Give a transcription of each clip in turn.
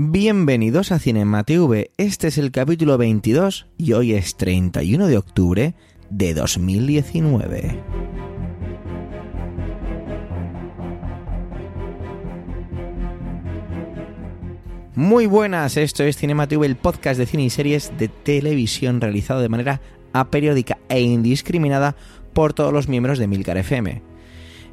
Bienvenidos a Cinema TV. Este es el capítulo 22 y hoy es 31 de octubre de 2019. Muy buenas, esto es Cinema TV, el podcast de cine y series de televisión realizado de manera aperiódica e indiscriminada por todos los miembros de Milcar FM.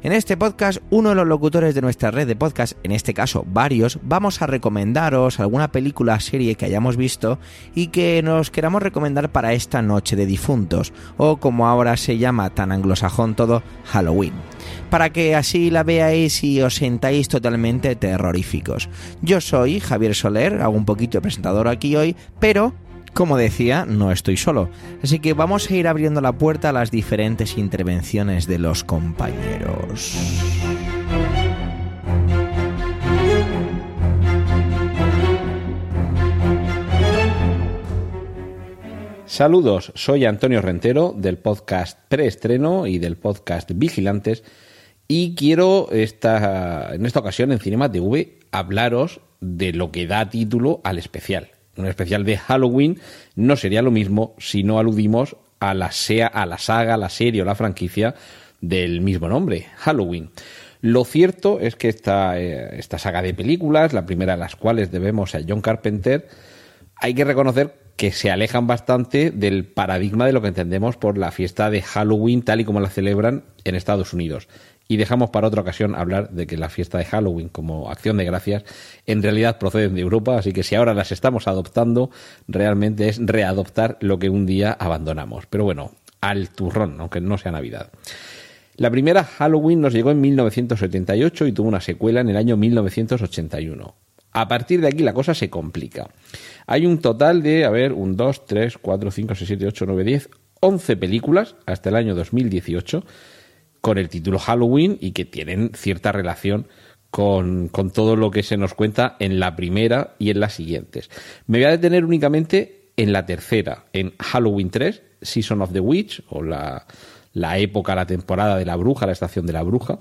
En este podcast, uno de los locutores de nuestra red de podcast, en este caso varios, vamos a recomendaros alguna película serie que hayamos visto y que nos queramos recomendar para esta noche de difuntos, o como ahora se llama tan anglosajón todo, Halloween. Para que así la veáis y os sentáis totalmente terroríficos. Yo soy Javier Soler, hago un poquito de presentador aquí hoy, pero como decía, no estoy solo, así que vamos a ir abriendo la puerta a las diferentes intervenciones de los compañeros. Saludos, soy Antonio Rentero del podcast Preestreno y del podcast Vigilantes y quiero esta, en esta ocasión en Cinema TV hablaros de lo que da título al especial. Un especial de Halloween no sería lo mismo si no aludimos a la, sea, a la saga, la serie o la franquicia del mismo nombre, Halloween. Lo cierto es que esta, eh, esta saga de películas, la primera de las cuales debemos a John Carpenter, hay que reconocer que se alejan bastante del paradigma de lo que entendemos por la fiesta de Halloween tal y como la celebran en Estados Unidos. Y dejamos para otra ocasión hablar de que la fiesta de Halloween como acción de gracias en realidad proceden de Europa, así que si ahora las estamos adoptando, realmente es readoptar lo que un día abandonamos. Pero bueno, al turrón, aunque no sea Navidad. La primera Halloween nos llegó en 1978 y tuvo una secuela en el año 1981. A partir de aquí la cosa se complica. Hay un total de, a ver, un 2, 3, 4, 5, 6, 7, 8, 9, 10, 11 películas hasta el año 2018 con el título Halloween y que tienen cierta relación con, con, todo lo que se nos cuenta en la primera y en las siguientes. Me voy a detener únicamente en la tercera, en Halloween 3, Season of the Witch, o la, la época, la temporada de la bruja, la estación de la bruja,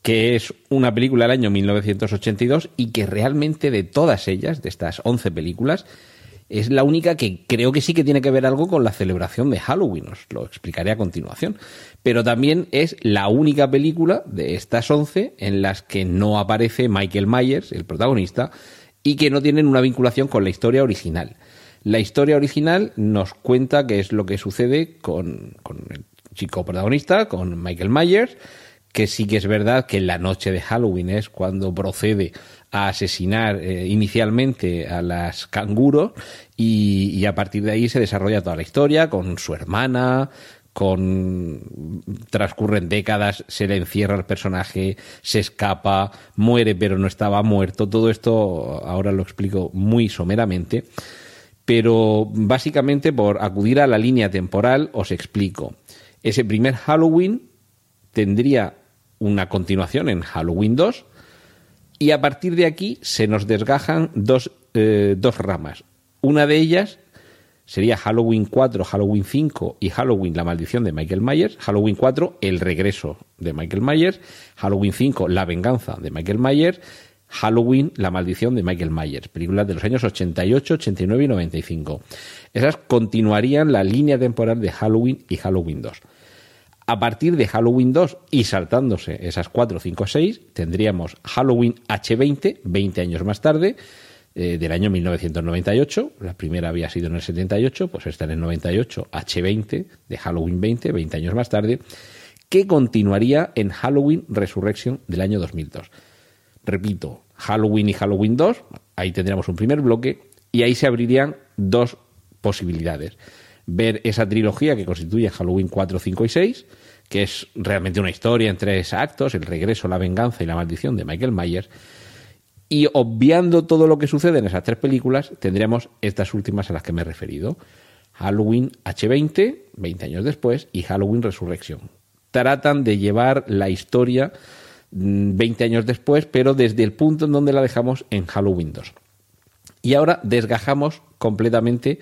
que es una película del año 1982 y que realmente de todas ellas, de estas 11 películas, es la única que creo que sí que tiene que ver algo con la celebración de Halloween, os lo explicaré a continuación. Pero también es la única película de estas 11 en las que no aparece Michael Myers, el protagonista, y que no tienen una vinculación con la historia original. La historia original nos cuenta qué es lo que sucede con, con el chico protagonista, con Michael Myers, que sí que es verdad que en la noche de Halloween es cuando procede a asesinar eh, inicialmente a las canguros y, y, a partir de ahí se desarrolla toda la historia con su hermana, con transcurren décadas, se le encierra el personaje, se escapa, muere pero no estaba muerto. Todo esto ahora lo explico muy someramente. Pero básicamente por acudir a la línea temporal os explico. Ese primer Halloween tendría una continuación en Halloween 2 y a partir de aquí se nos desgajan dos, eh, dos ramas. Una de ellas sería Halloween 4, Halloween 5 y Halloween La maldición de Michael Myers. Halloween 4, El regreso de Michael Myers. Halloween 5, La venganza de Michael Myers. Halloween, La maldición de Michael Myers, películas de los años 88, 89 y 95. Esas continuarían la línea temporal de Halloween y Halloween 2. A partir de Halloween 2 y saltándose esas 4, 5, 6, tendríamos Halloween H20, 20 años más tarde, eh, del año 1998. La primera había sido en el 78, pues esta en el 98, H20, de Halloween 20, 20 años más tarde, que continuaría en Halloween Resurrection del año 2002. Repito, Halloween y Halloween 2, ahí tendríamos un primer bloque, y ahí se abrirían dos posibilidades. Ver esa trilogía que constituye Halloween 4, 5 y 6, que es realmente una historia en tres actos, el regreso, la venganza y la maldición de Michael Myers, y obviando todo lo que sucede en esas tres películas, tendríamos estas últimas a las que me he referido. Halloween H20, 20 años después, y Halloween Resurrection. Tratan de llevar la historia 20 mm, años después, pero desde el punto en donde la dejamos en Halloween 2. Y ahora desgajamos completamente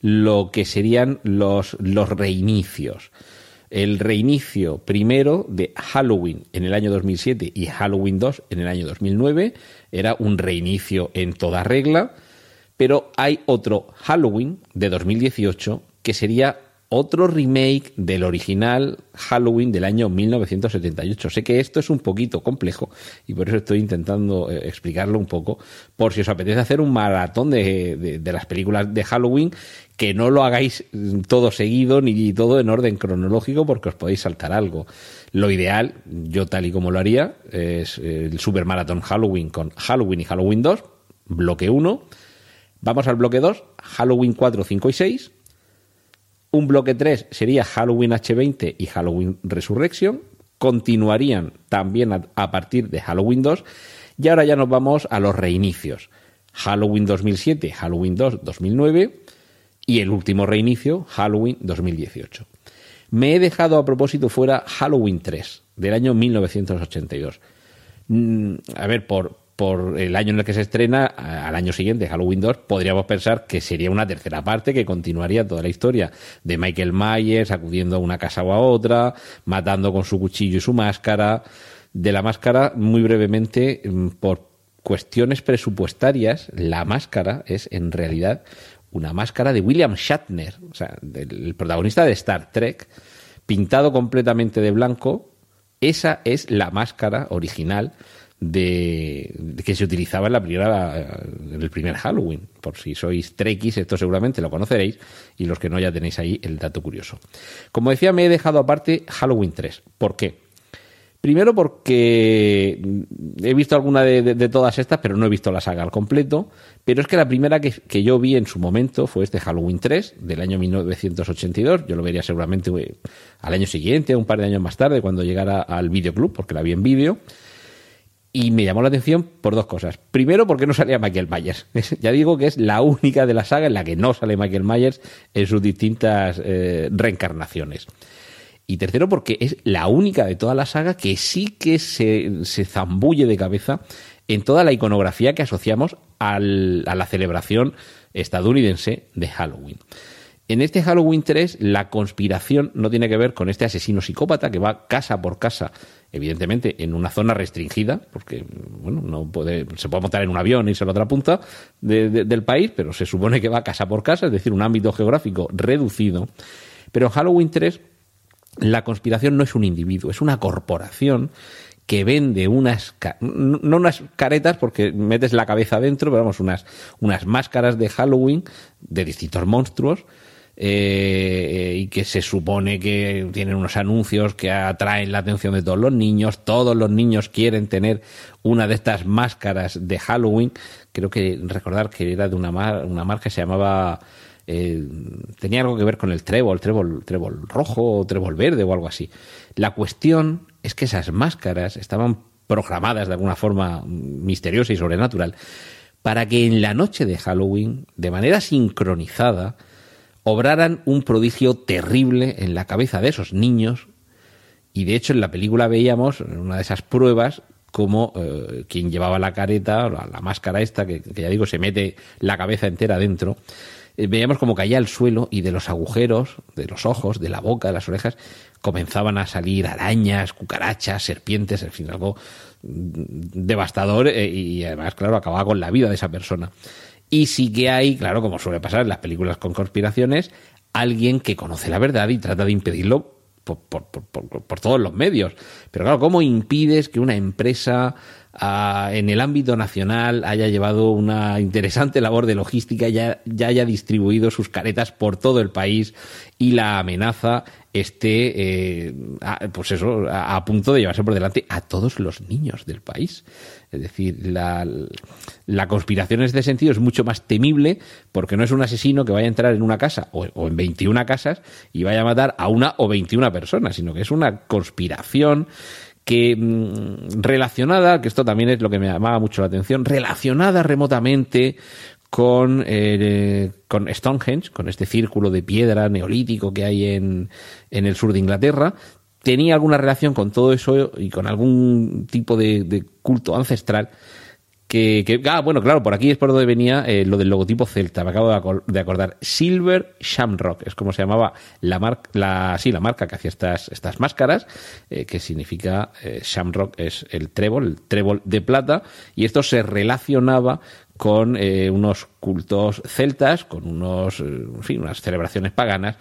lo que serían los, los reinicios el reinicio primero de Halloween en el año 2007 y Halloween 2 en el año 2009. Era un reinicio en toda regla, pero hay otro Halloween de 2018 que sería otro remake del original Halloween del año 1978. Sé que esto es un poquito complejo y por eso estoy intentando eh, explicarlo un poco, por si os apetece hacer un maratón de, de, las películas de Halloween, que no lo hagáis todo seguido ni todo en orden cronológico porque os podéis saltar algo. Lo ideal, yo tal y como lo haría, es el Super Marathon Halloween con Halloween y Halloween 2, bloque 1. Vamos al bloque 2, Halloween 4, 5 y 6 un bloque 3 sería Halloween H20 y Halloween Resurrection. Continuarían también a, partir de Halloween 2. Y ahora ya nos vamos a los reinicios. Halloween 2007, Halloween 2 2009 y el último reinicio, Halloween 2018. Me he dejado a propósito fuera Halloween 3 del año 1982. Mm, a ver, por, por el año en el que se estrena, al año siguiente, Halloween 2, podríamos pensar que sería una tercera parte que continuaría toda la historia de Michael Myers acudiendo a una casa o a otra, matando con su cuchillo y su máscara. De la máscara, muy brevemente, mm, por cuestiones presupuestarias, la máscara es en realidad una máscara de William Shatner, o sea, del protagonista de Star Trek, pintado completamente de blanco. Esa es la máscara original de, que se utilizaba en la primera en el primer Halloween. Por si sois trekkies, esto seguramente lo conoceréis y los que no ya tenéis ahí el dato curioso. Como decía, me he dejado aparte Halloween 3. ¿Por qué? Primero porque he visto alguna de, todas estas, pero no he visto la saga al completo. Pero es que la primera que, que, yo vi en su momento fue este Halloween 3 del año 1982. Yo lo vería seguramente eh, al año siguiente, un par de años más tarde, cuando llegara al videoclub, porque la vi en vídeo. Y me llamó la atención por dos cosas. Primero, porque no salía Michael Myers. ya digo que es la única de la saga en la que no sale Michael Myers en sus distintas eh, reencarnaciones. Y tercero, porque es la única de toda la saga que sí que se, se zambulle de cabeza en toda la iconografía que asociamos a la celebración estadounidense de Halloween. En este Halloween 3, la conspiración no tiene que ver con este asesino psicópata que va casa por casa, evidentemente en una zona restringida, porque bueno, no puede, se puede montar en un avión y irse a la otra punta del país, pero se supone que va casa por casa, es decir, un ámbito geográfico reducido. Pero en Halloween 3, la conspiración no es un individuo, es una corporación que vende unas, no unas caretas porque metes la cabeza adentro, pero vamos, unas, unas máscaras de Halloween de distintos monstruos eh, y que se supone que tienen unos anuncios que atraen la atención de todos los niños. Todos los niños quieren tener una de estas máscaras de Halloween. Creo que recordar que era de una, una marca que se llamaba... Eh, tenía algo que ver con el trébol, trébol, trébol rojo o trébol verde o algo así. La cuestión es que esas máscaras estaban programadas de alguna forma misteriosa y sobrenatural para que en la noche de Halloween, de manera sincronizada, obraran un prodigio terrible en la cabeza de esos niños. Y de hecho en la película veíamos en una de esas pruebas como eh, quien llevaba la careta, la, máscara esta, que, ya digo, se mete la cabeza entera dentro, eh, veíamos como caía al suelo y de los agujeros, de los ojos, de la boca, de las orejas, comenzaban a salir arañas, cucarachas, serpientes, en fin, algo mm, devastador eh, y además, claro, acababa con la vida de esa persona. Y sí que hay, claro, como suele pasar en las películas con conspiraciones, alguien que conoce la verdad y trata de impedirlo por, todos los medios. Pero claro, ¿cómo impides que una empresa ah, en el ámbito nacional haya llevado una interesante labor de logística, ya, ya haya distribuido sus caretas por todo el país y la amenaza esté, eh, a, pues eso, a, punto de llevarse por delante a todos los niños del país. Es decir, la, la, conspiración en este sentido es mucho más temible porque no es un asesino que vaya a entrar en una casa o, o en 21 casas y vaya a matar a una o 21 personas, sino que es una conspiración que mm, relacionada, que esto también es lo que me llamaba mucho la atención, relacionada remotamente con, eh, con Stonehenge, con este círculo de piedra neolítico que hay en, en el sur de Inglaterra, tenía alguna relación con todo eso y con algún tipo de, culto ancestral que, ah, bueno, claro, por aquí es por donde venía eh, lo del logotipo celta, me acabo de, acordar. Silver Shamrock, es como se llamaba la marca, la, sí, la marca que hacía estas, estas máscaras, eh, que significa Shamrock es el trébol, el trébol de plata, y esto se relacionaba con eh, unos cultos celtas, con unos, eh, en fin, unas celebraciones paganas,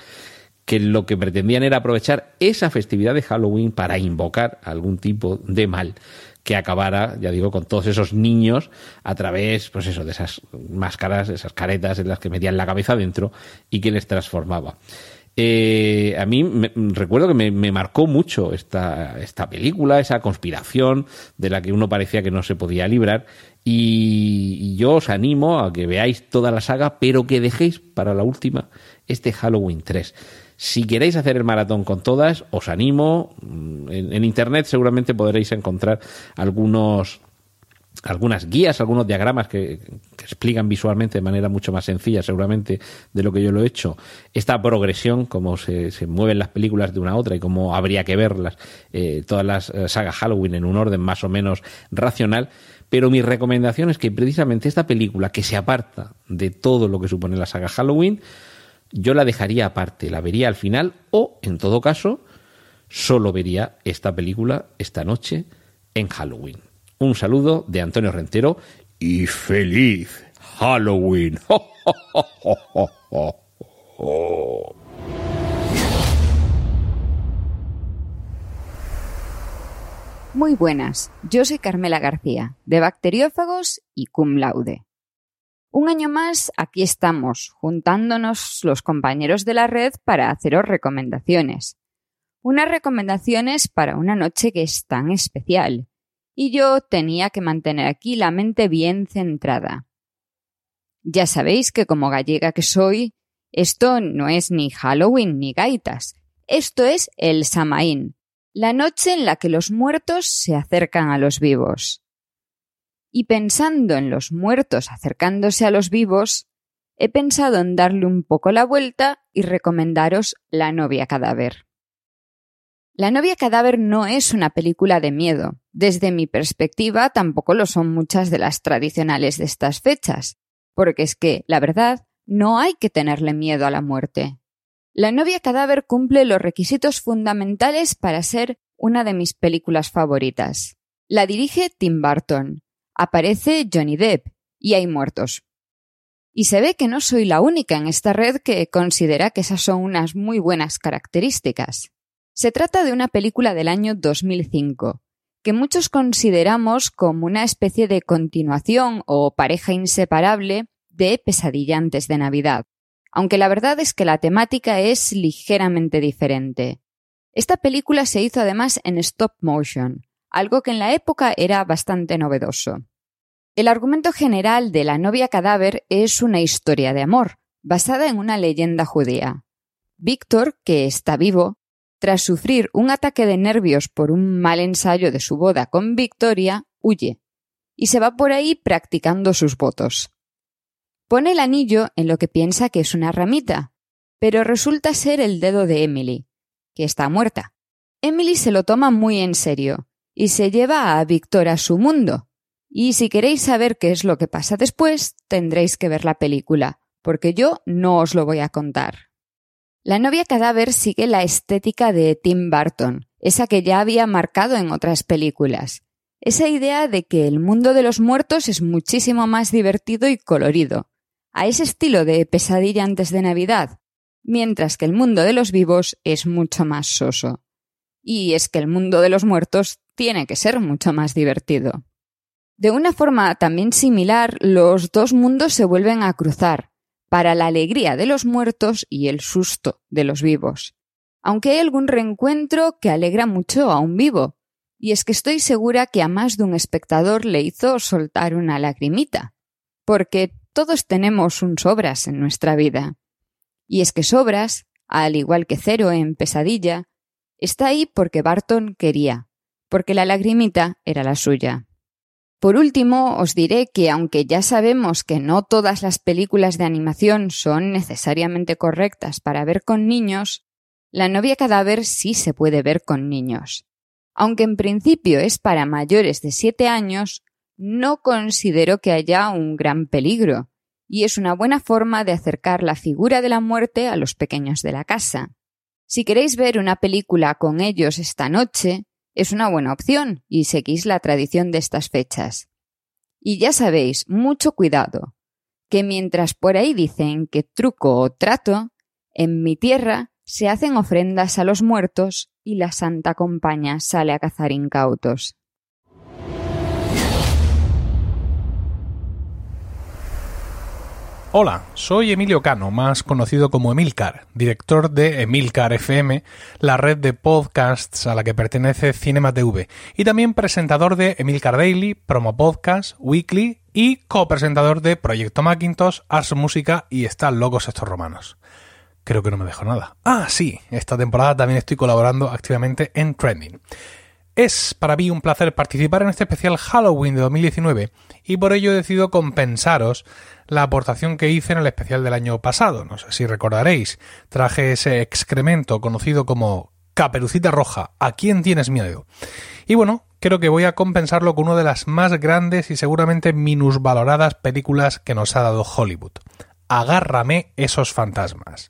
que lo que pretendían era aprovechar esa festividad de Halloween para invocar algún tipo de mal que acabara, ya digo, con todos esos niños a través, pues eso, de esas máscaras, esas caretas en las que metían la cabeza dentro y que les transformaba. Eh, a mí me, recuerdo que me, marcó mucho esta, esta película, esa conspiración de la que uno parecía que no se podía librar. Y, yo os animo a que veáis toda la saga, pero que dejéis para la última este Halloween 3. Si queréis hacer el maratón con todas, os animo. En, en internet seguramente podréis encontrar algunos algunas guías, algunos diagramas que, explican visualmente de manera mucho más sencilla, seguramente, de lo que yo lo he hecho, esta progresión, cómo se, mueven las películas de una a otra y cómo habría que verlas, eh, todas las eh, sagas Halloween en un orden más o menos racional. Pero mi recomendación es que precisamente esta película, que se aparta de todo lo que supone la saga Halloween, yo la dejaría aparte, la vería al final o, en todo caso, solo vería esta película esta noche en Halloween. Un saludo de Antonio Rentero y feliz Halloween. Muy buenas, yo soy Carmela García, de Bacteriófagos y Cum Laude. Un año más, aquí estamos, juntándonos los compañeros de la red para haceros recomendaciones. Unas recomendaciones para una noche que es tan especial y yo tenía que mantener aquí la mente bien centrada. Ya sabéis que como gallega que soy, esto no es ni Halloween ni gaitas, esto es el Samaín, la noche en la que los muertos se acercan a los vivos. Y pensando en los muertos acercándose a los vivos, he pensado en darle un poco la vuelta y recomendaros La novia cadáver. La novia cadáver no es una película de miedo. Desde mi perspectiva, tampoco lo son muchas de las tradicionales de estas fechas, porque es que, la verdad, no hay que tenerle miedo a la muerte. La novia cadáver cumple los requisitos fundamentales para ser una de mis películas favoritas. La dirige Tim Burton. Aparece Johnny Depp y hay muertos. Y se ve que no soy la única en esta red que considera que esas son unas muy buenas características. Se trata de una película del año 2005, que muchos consideramos como una especie de continuación o pareja inseparable de Pesadilla antes de Navidad, aunque la verdad es que la temática es ligeramente diferente. Esta película se hizo además en stop motion, algo que en la época era bastante novedoso. El argumento general de La novia cadáver es una historia de amor, basada en una leyenda judía. Víctor, que está vivo, tras sufrir un ataque de nervios por un mal ensayo de su boda con Victoria, huye y se va por ahí practicando sus votos. Pone el anillo en lo que piensa que es una ramita, pero resulta ser el dedo de Emily, que está muerta. Emily se lo toma muy en serio y se lleva a Victor a su mundo. Y si queréis saber qué es lo que pasa después, tendréis que ver la película, porque yo no os lo voy a contar. La novia cadáver sigue la estética de Tim Burton, esa que ya había marcado en otras películas. Esa idea de que el mundo de los muertos es muchísimo más divertido y colorido. A ese estilo de pesadilla antes de Navidad, mientras que el mundo de los vivos es mucho más soso. Y es que el mundo de los muertos tiene que ser mucho más divertido. De una forma también similar, los dos mundos se vuelven a cruzar, para la alegría de los muertos y el susto de los vivos. Aunque hay algún reencuentro que alegra mucho a un vivo, y es que estoy segura que a más de un espectador le hizo soltar una lagrimita, porque todos tenemos un sobras en nuestra vida. Y es que sobras, al igual que cero en pesadilla, está ahí porque Barton quería, porque la lagrimita era la suya. Por último, os diré que aunque ya sabemos que no todas las películas de animación son necesariamente correctas para ver con niños, La novia cadáver sí se puede ver con niños. Aunque en principio es para mayores de 7 años, no considero que haya un gran peligro, y es una buena forma de acercar la figura de la muerte a los pequeños de la casa. Si queréis ver una película con ellos esta noche, es una buena opción y seguís la tradición de estas fechas. Y ya sabéis, mucho cuidado, que mientras por ahí dicen que truco o trato, en mi tierra se hacen ofrendas a los muertos y la Santa Compaña sale a cazar incautos. Hola, soy Emilio Cano, más conocido como Emilcar, director de Emilcar FM, la red de podcasts a la que pertenece Cinema TV, y también presentador de Emilcar Daily, Promo Podcast, Weekly y copresentador de Proyecto Macintosh, Ars Música y Están locos estos romanos. Creo que no me dejo nada. Ah, sí, esta temporada también estoy colaborando activamente en Trending. Es para mí un placer participar en este especial Halloween de 2019 y por ello he decidido compensaros la aportación que hice en el especial del año pasado. No sé si recordaréis. Traje ese excremento conocido como Caperucita Roja. ¿A quién tienes miedo? Y bueno, creo que voy a compensarlo con una de las más grandes y seguramente minusvaloradas películas que nos ha dado Hollywood. Agárrame esos fantasmas.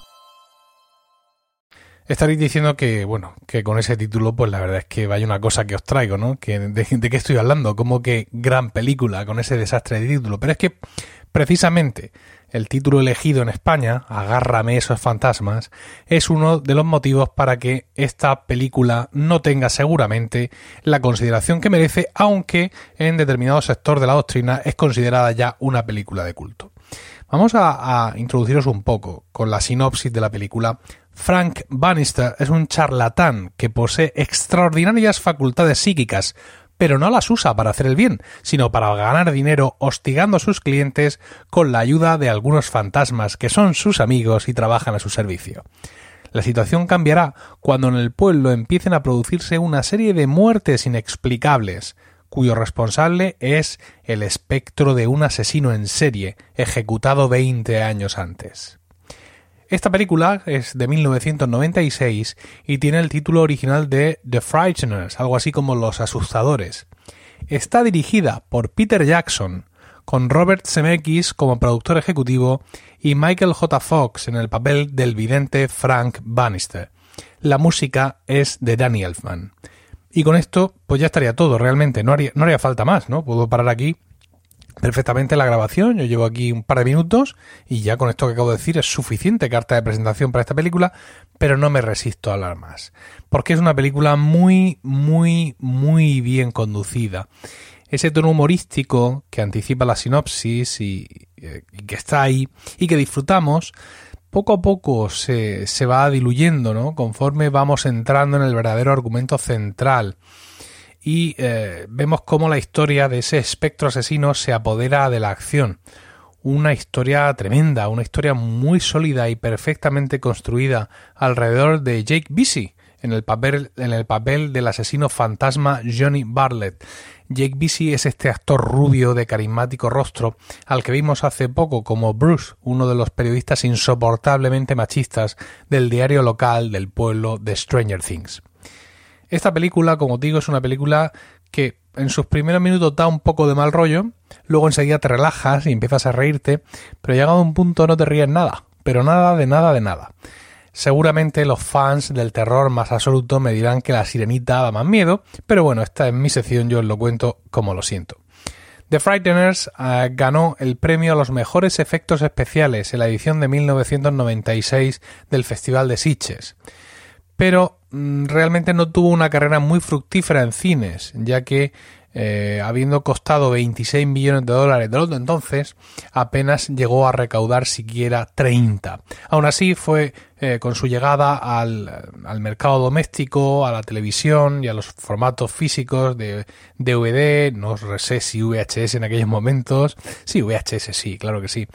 Estaréis diciendo que, bueno, que con ese título, pues la verdad es que vaya una cosa que os traigo, ¿no? Que, de, qué estoy hablando? Como que gran película con ese desastre de título. Pero es que, precisamente, el título elegido en España, Agárrame esos fantasmas, es uno de los motivos para que esta película no tenga seguramente la consideración que merece, aunque en determinado sector de la doctrina es considerada ya una película de culto. Vamos a, a introduciros un poco con la sinopsis de la película Frank Bannister es un charlatán que posee extraordinarias facultades psíquicas, pero no las usa para hacer el bien, sino para ganar dinero hostigando a sus clientes con la ayuda de algunos fantasmas que son sus amigos y trabajan a su servicio. La situación cambiará cuando en el pueblo empiecen a producirse una serie de muertes inexplicables, cuyo responsable es el espectro de un asesino en serie ejecutado 20 años antes. Esta película es de 1996 y tiene el título original de The Frighteners, algo así como Los Asustadores. Está dirigida por Peter Jackson, con Robert Zemeckis como productor ejecutivo y Michael J. Fox en el papel del vidente Frank Bannister. La música es de Danny Elfman. Y con esto, pues ya estaría todo, realmente. No haría, no haría falta más, ¿no? Puedo parar aquí perfectamente la grabación. Yo llevo aquí un par de minutos y ya con esto que acabo de decir es suficiente carta de presentación para esta película, pero no me resisto a hablar más. Porque es una película muy, muy, muy bien conducida. Ese tono humorístico que anticipa la sinopsis y, y que está ahí y que disfrutamos, poco a poco se, se va diluyendo, ¿no? Conforme vamos entrando en el verdadero argumento central y eh, vemos cómo la historia de ese espectro asesino se apodera de la acción. Una historia tremenda, una historia muy sólida y perfectamente construida alrededor de Jake Busy en el papel, en el papel del asesino fantasma Johnny Bartlett. Jake Busy es este actor rubio de carismático rostro al que vimos hace poco como Bruce, uno de los periodistas insoportablemente machistas del diario local del pueblo de Stranger Things. Esta película, como digo, es una película que en sus primeros minutos da un poco de mal rollo, luego enseguida te relajas y empiezas a reírte, pero llegado a un punto no te ríes nada, pero nada de nada de nada. Seguramente los fans del terror más absoluto me dirán que la sirenita da más miedo, pero bueno, esta es mi sección, yo os lo cuento como lo siento. The Frighteners eh, ganó el premio a los mejores efectos especiales en la edición de 1996 del Festival de Sitges pero mm, realmente no tuvo una carrera muy fructífera en cines, ya que eh, habiendo costado 26 millones de dólares de los entonces, apenas llegó a recaudar siquiera 30. Aún así fue eh, con su llegada al, al, mercado doméstico, a la televisión y a los formatos físicos de DVD, no sé si VHS en aquellos momentos, sí, VHS sí, claro que sí.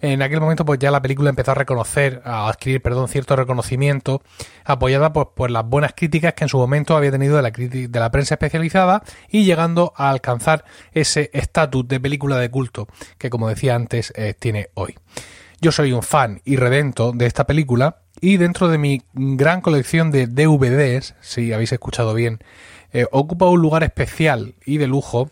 En aquel momento pues ya la película empezó a reconocer, a adquirir, perdón, cierto reconocimiento, apoyada pues, por las buenas críticas que en su momento había tenido de la, de la prensa especializada y llegando a alcanzar ese estatus de película de culto que como decía antes eh, tiene hoy. Yo soy un fan y redento de esta película y dentro de mi gran colección de DVDs, si habéis escuchado bien, eh, ocupa un lugar especial y de lujo,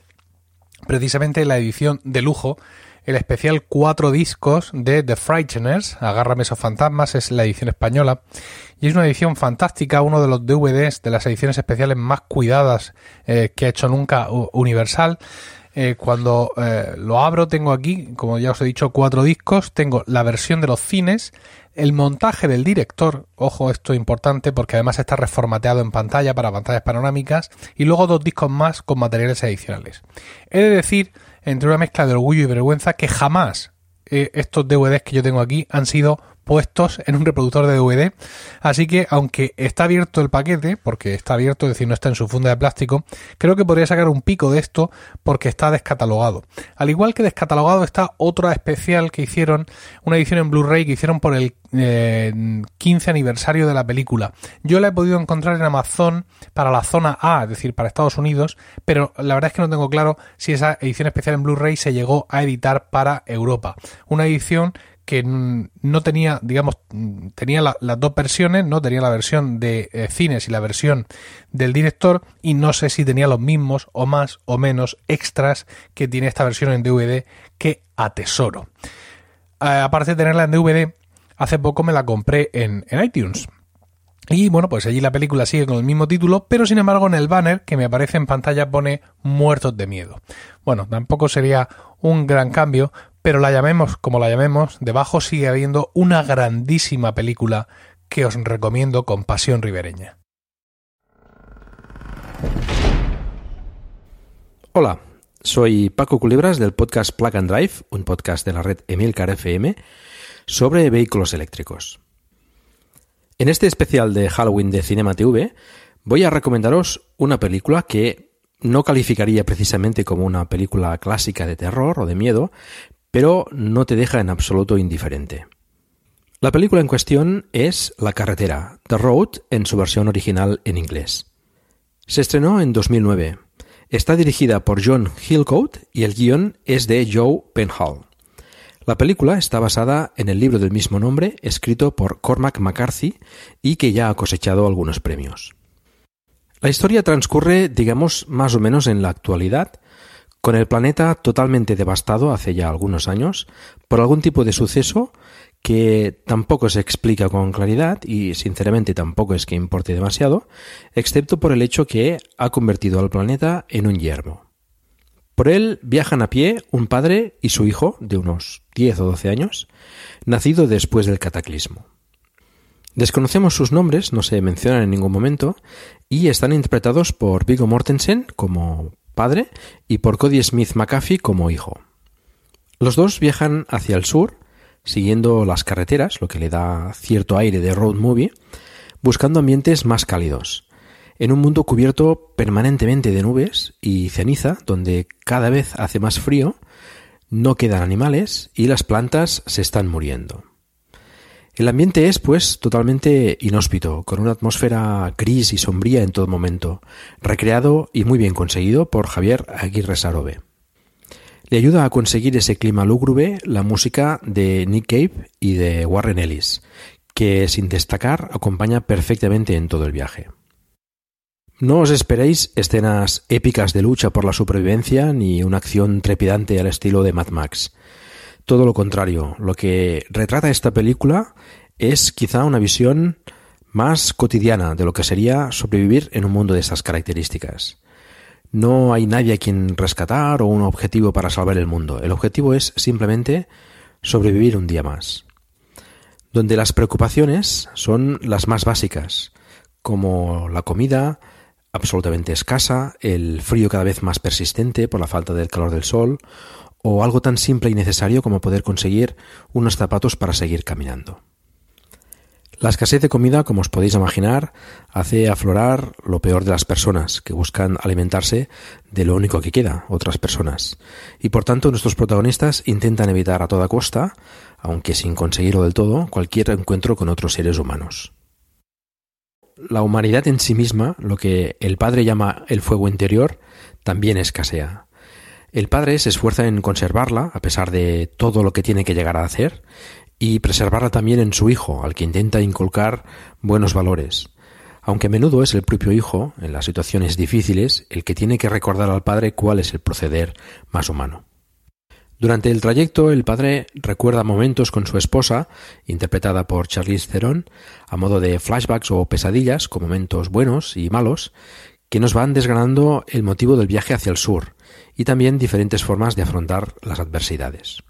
precisamente la edición de lujo, el especial cuatro discos de The Frighteners, Agárrame esos fantasmas, es la edición española, y es una edición fantástica, uno de los DVDs de las ediciones especiales más cuidadas eh, que ha hecho nunca Universal. Eh, cuando lo abro tengo aquí, como ya os he dicho, cuatro discos, tengo la versión de los cines, el montaje del director, ojo, esto es importante porque además está reformateado en pantalla para pantallas panorámicas. Y luego dos discos más con materiales adicionales. He de decir, entre una mezcla de orgullo y vergüenza, que jamás eh, estos DVDs que yo tengo aquí han sido puestos en un reproductor de DVD. Así que, aunque está abierto el paquete, porque está abierto, es decir, no está en su funda de plástico, creo que podría sacar un pico de esto porque está descatalogado. Al igual que descatalogado está otra especial que hicieron, una edición en Blu-ray que hicieron por el 15 eh, aniversario de la película. Yo la he podido encontrar en Amazon para la zona A, es decir, para Estados Unidos, pero la verdad es que no tengo claro si esa edición especial en Blu-ray se llegó a editar para Europa. Una edición que no tenía, digamos, tenía las dos versiones, ¿no? Tenía la versión de eh, cines y la versión del director y no sé si tenía los mismos o más o menos extras que tiene esta versión en DVD que atesoro. Eh, aparte de tenerla en DVD, hace poco me la compré en, en iTunes. Y bueno, pues allí la película sigue con el mismo título, pero sin embargo en el banner que me aparece en pantalla pone Muertos de Miedo. Bueno, tampoco sería un gran cambio, pero la llamemos como la llamemos, debajo sigue habiendo una grandísima película que os recomiendo con pasión ribereña. Hola, soy Paco Culebras del podcast Plug and Drive, un podcast de la red Emilcar FM sobre vehículos eléctricos. En este especial de Halloween de Cinema TV voy a recomendaros una película que no calificaría precisamente como una película clásica de terror o de miedo, pero no te deja en absoluto indiferente. La película en cuestión es La carretera, The Road, en su versión original en inglés. Se estrenó en 2009. Está dirigida por John Hillcoat y el guion es de Joe Penhall. La película está basada en el libro del mismo nombre, escrito por Cormac McCarthy y que ya ha cosechado algunos premios. La historia transcurre, digamos, más o menos en la actualidad, con el planeta totalmente devastado hace ya algunos años por algún tipo de suceso que tampoco se explica con claridad y sinceramente tampoco es que importe demasiado, excepto por el hecho que ha convertido al planeta en un yermo. Por él viajan a pie un padre y su hijo, de unos 10 o 12 años, nacido después del cataclismo. Desconocemos sus nombres, no se mencionan en ningún momento, y están interpretados por Viggo Mortensen como padre, y por Cody Smith McAfee como hijo. Los dos viajan hacia el sur, siguiendo las carreteras, lo que le da cierto aire de road movie, buscando ambientes más cálidos, en un mundo cubierto permanentemente de nubes y ceniza, donde cada vez hace más frío, no quedan animales y las plantas se están muriendo. El ambiente es, pues, totalmente inhóspito, con una atmósfera gris y sombría en todo momento, recreado y muy bien conseguido por Javier Aguirre Sarobe. Le ayuda a conseguir ese clima lúgubre la música de Nick Cave y de Warren Ellis, que sin destacar acompaña perfectamente en todo el viaje. No os esperéis escenas épicas de lucha por la supervivencia ni una acción trepidante al estilo de Mad Max. Todo lo contrario, lo que retrata esta película es quizá una visión más cotidiana de lo que sería sobrevivir en un mundo de estas características. No hay nadie a quien rescatar o un objetivo para salvar el mundo. El objetivo es simplemente sobrevivir un día más. Donde las preocupaciones son las más básicas, como la comida, absolutamente escasa, el frío cada vez más persistente por la falta del calor del sol, o algo tan simple y necesario como poder conseguir unos zapatos para seguir caminando. La escasez de comida, como os podéis imaginar, hace aflorar lo peor de las personas, que buscan alimentarse de lo único que queda, otras personas. Y por tanto nuestros protagonistas intentan evitar a toda costa, aunque sin conseguirlo del todo, cualquier encuentro con otros seres humanos la humanidad en sí misma, lo que el Padre llama el fuego interior, también escasea. El Padre se esfuerza en conservarla, a pesar de todo lo que tiene que llegar a hacer, y preservarla también en su Hijo, al que intenta inculcar buenos valores. Aunque a menudo es el propio Hijo, en las situaciones difíciles, el que tiene que recordar al Padre cuál es el proceder más humano. Durante el trayecto, el padre recuerda momentos con su esposa, interpretada por Charlize Theron, a modo de flashbacks o pesadillas, con momentos buenos y malos, que nos van desgranando el motivo del viaje hacia el sur y también diferentes formas de afrontar las adversidades.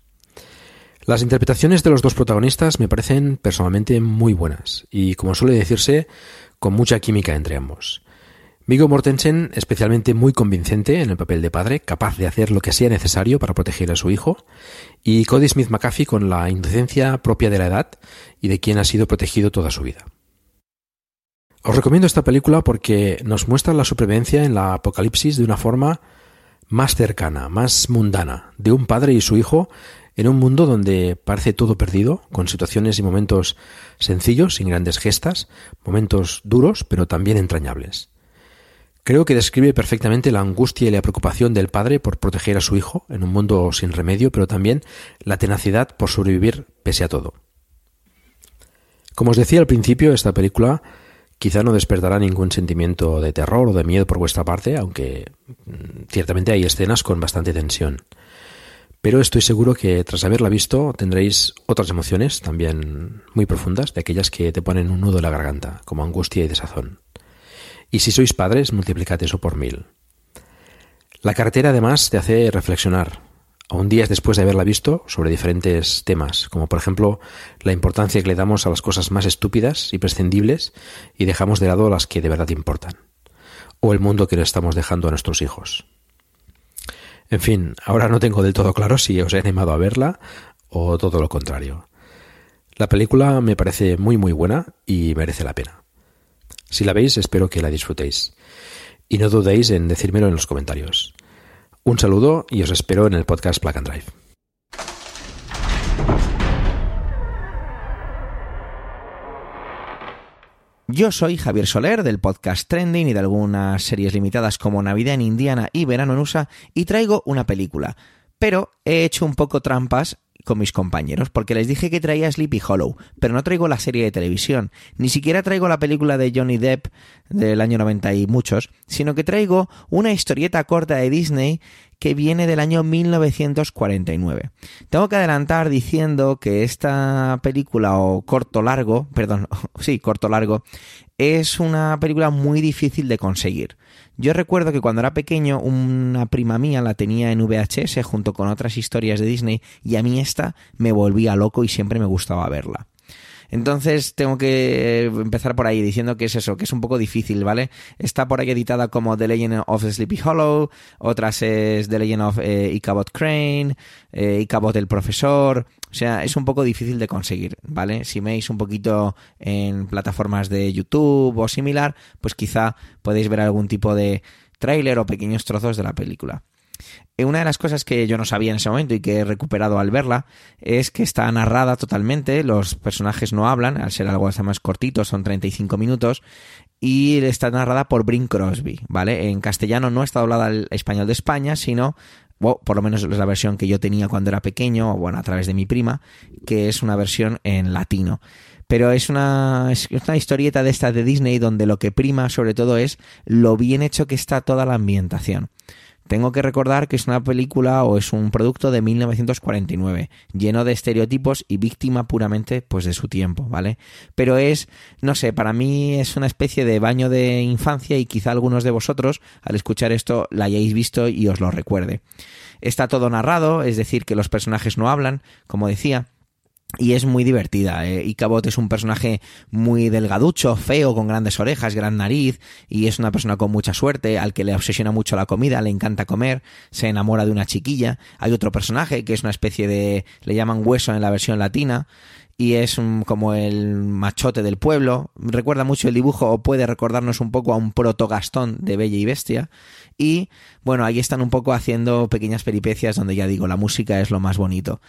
Las interpretaciones de los dos protagonistas me parecen personalmente muy buenas y, como suele decirse, con mucha química entre ambos. Viggo Mortensen, especialmente muy convincente en el papel de padre, capaz de hacer lo que sea necesario para proteger a su hijo, y Cody Smith McAfee con la inocencia propia de la edad y de quien ha sido protegido toda su vida. Os recomiendo esta película porque nos muestra la supervivencia en la apocalipsis de una forma más cercana, más mundana, de un padre y su hijo en un mundo donde parece todo perdido, con situaciones y momentos sencillos, sin grandes gestas, momentos duros, pero también entrañables. Creo que describe perfectamente la angustia y la preocupación del padre por proteger a su hijo en un mundo sin remedio, pero también la tenacidad por sobrevivir pese a todo. Como os decía al principio, esta película quizá no despertará ningún sentimiento de terror o de miedo por vuestra parte, aunque mm, ciertamente hay escenas con bastante tensión. Pero estoy seguro que tras haberla visto tendréis otras emociones también muy profundas, de aquellas que te ponen un nudo en la garganta, como angustia y desazón. Y si sois padres, multiplicad eso por mil. La carretera además te hace reflexionar, aún días después de haberla visto, sobre diferentes temas, como por ejemplo la importancia que le damos a las cosas más estúpidas y prescindibles y dejamos de lado las que de verdad importan, o el mundo que le estamos dejando a nuestros hijos. En fin, ahora no tengo del todo claro si os he animado a verla o todo lo contrario. La película me parece muy muy buena y merece la pena. Si la veis, espero que la disfrutéis. Y no dudéis en decírmelo en los comentarios. Un saludo y os espero en el podcast Plug and Drive. Yo soy Javier Soler del podcast Trending y de algunas series limitadas como Navidad en Indiana y Verano en USA y traigo una película. Pero he hecho un poco trampas con mis compañeros, porque les dije que traía Sleepy Hollow, pero no traigo la serie de televisión, ni siquiera traigo la película de Johnny Depp del año 90 y muchos, sino que traigo una historieta corta de Disney que viene del año 1949. Tengo que adelantar diciendo que esta película o corto largo, perdón, sí, corto largo, es una película muy difícil de conseguir. Yo recuerdo que cuando era pequeño una prima mía la tenía en VHS junto con otras historias de Disney y a mí esta me volvía loco y siempre me gustaba verla. Entonces tengo que empezar por ahí diciendo que es eso, que es un poco difícil, ¿vale? Está por ahí editada como The Legend of Sleepy Hollow, otras es The Legend of eh, Icabot Crane, eh, Icabot el Profesor, o sea, es un poco difícil de conseguir, ¿vale? Si veis un poquito en plataformas de YouTube o similar, pues quizá podéis ver algún tipo de tráiler o pequeños trozos de la película. Eh, una de las cosas que yo no sabía en ese momento y que he recuperado al verla es que está narrada totalmente, los personajes no hablan, al ser algo más cortito, son 35 minutos, y está narrada por Brin Crosby, ¿vale? En castellano no está doblada al español de España, sino, por lo menos es la versión que yo tenía cuando era pequeño, o bueno, a través de mi prima, que es una versión en latino pero es una, es una historieta de esta de Disney donde lo que prima sobre todo es lo bien hecho que está toda la ambientación. Tengo que recordar que es una película o es un producto de 1949, lleno de estereotipos y víctima puramente pues de su tiempo, ¿vale? Pero es, no sé, para mí es una especie de baño de infancia y quizá algunos de vosotros al escuchar esto la hayáis visto y os lo recuerde. Está todo narrado, es decir, que los personajes no hablan, como decía, y es muy divertida. Eh. Icabot es un personaje muy delgaducho, feo, con grandes orejas, gran nariz, y es una persona con mucha suerte, al que le obsesiona mucho la comida, le encanta comer, se enamora de una chiquilla. Hay otro personaje que es una especie de, le llaman hueso en la versión latina, y es como el machote del pueblo. Recuerda mucho el dibujo, o puede recordarnos un poco a un proto Gastón de Bella y Bestia. Y bueno, ahí están un poco haciendo pequeñas peripecias donde ya digo, la música es lo más bonito.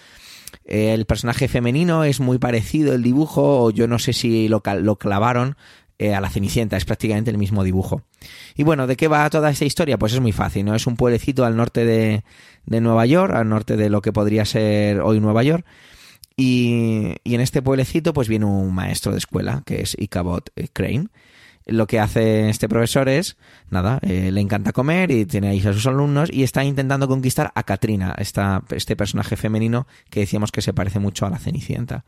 El personaje femenino es muy parecido el dibujo, o yo no sé si lo, clavaron eh, a la Cenicienta, es prácticamente el mismo dibujo. Y bueno, ¿de qué va toda esta historia? Pues es muy fácil, ¿no? Es un pueblecito al norte de, de Nueva York, al norte de lo que podría ser hoy Nueva York. Y, en este pueblecito pues viene un maestro de escuela, que es Icabod Crane, lo que hace este profesor es, nada, eh, le encanta comer y tiene ahí a sus alumnos y está intentando conquistar a Katrina, esta, este personaje femenino que decíamos que se parece mucho a la Cenicienta.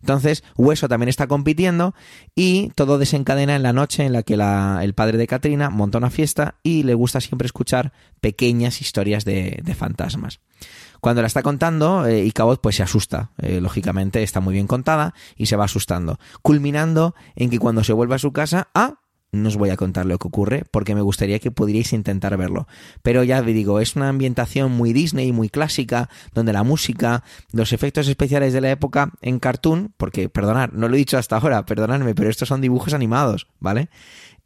Entonces, Hueso también está compitiendo y todo desencadena en la noche en la que el padre de Katrina monta una fiesta y le gusta siempre escuchar pequeñas historias de, fantasmas. Cuando la está contando, eh, Icabod pues se asusta. Eh, lógicamente está muy bien contada y se va asustando. Culminando en que cuando se vuelve a su casa, ¡ah! No os voy a contar lo que ocurre porque me gustaría que pudierais intentar verlo. Pero ya digo, es una ambientación muy Disney, muy clásica, donde la música, los efectos especiales de la época en cartoon, porque perdonad, no lo he dicho hasta ahora, perdonadme, pero estos son dibujos animados, ¿vale?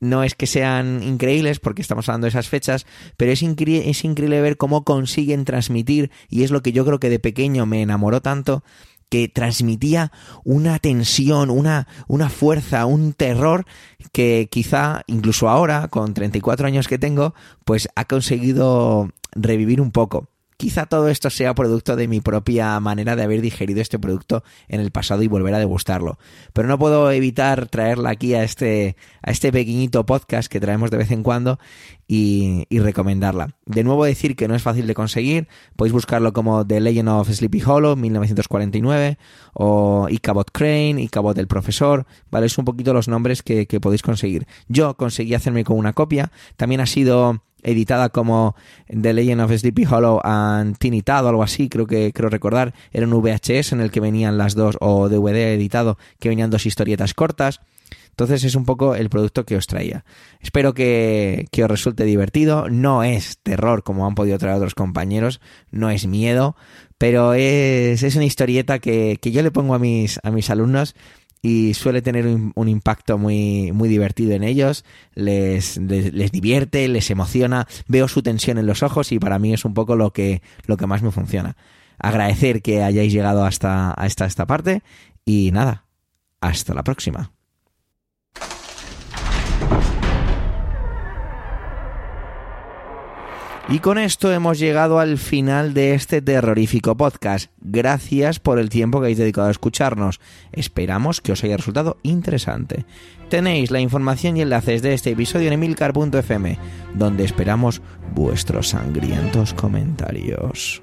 no es que sean increíbles porque estamos hablando de esas fechas, pero es, es increíble ver cómo consiguen transmitir, y es lo que yo creo que de pequeño me enamoró tanto, que transmitía una tensión, una, una fuerza, un terror que quizá incluso ahora, con 34 años que tengo, pues ha conseguido revivir un poco. Quizá todo esto sea producto de mi propia manera de haber digerido este producto en el pasado y volver a degustarlo. Pero no puedo evitar traerla aquí a este, a este pequeñito podcast que traemos de vez en cuando y, recomendarla. De nuevo decir que no es fácil de conseguir, podéis buscarlo como The Legend of Sleepy Hollow 1949 o Icabot Crane, Icabot el Profesor, ¿vale? Es un poquito los nombres que, que podéis conseguir. Yo conseguí hacerme con una copia, también ha sido editada como The Legend of Sleepy Hollow and Teeny o algo así, creo que creo recordar, era un VHS en el que venían las dos, o DVD editado, que venían dos historietas cortas. Entonces es un poco el producto que os traía. Espero que, que, os resulte divertido. No es terror como han podido traer otros compañeros, no es miedo, pero es, es una historieta que, que yo le pongo a mis, a mis alumnos y suele tener un, impacto muy, muy divertido en ellos, les, les, divierte, les emociona, veo su tensión en los ojos y para mí es un poco lo que, lo que más me funciona. Agradecer que hayáis llegado hasta, hasta esta parte y nada, hasta la próxima. Y con esto hemos llegado al final de este terrorífico podcast. Gracias por el tiempo que habéis dedicado a escucharnos. Esperamos que os haya resultado interesante. Tenéis la información y enlaces de este episodio en emilcar.fm, donde esperamos vuestros sangrientos comentarios.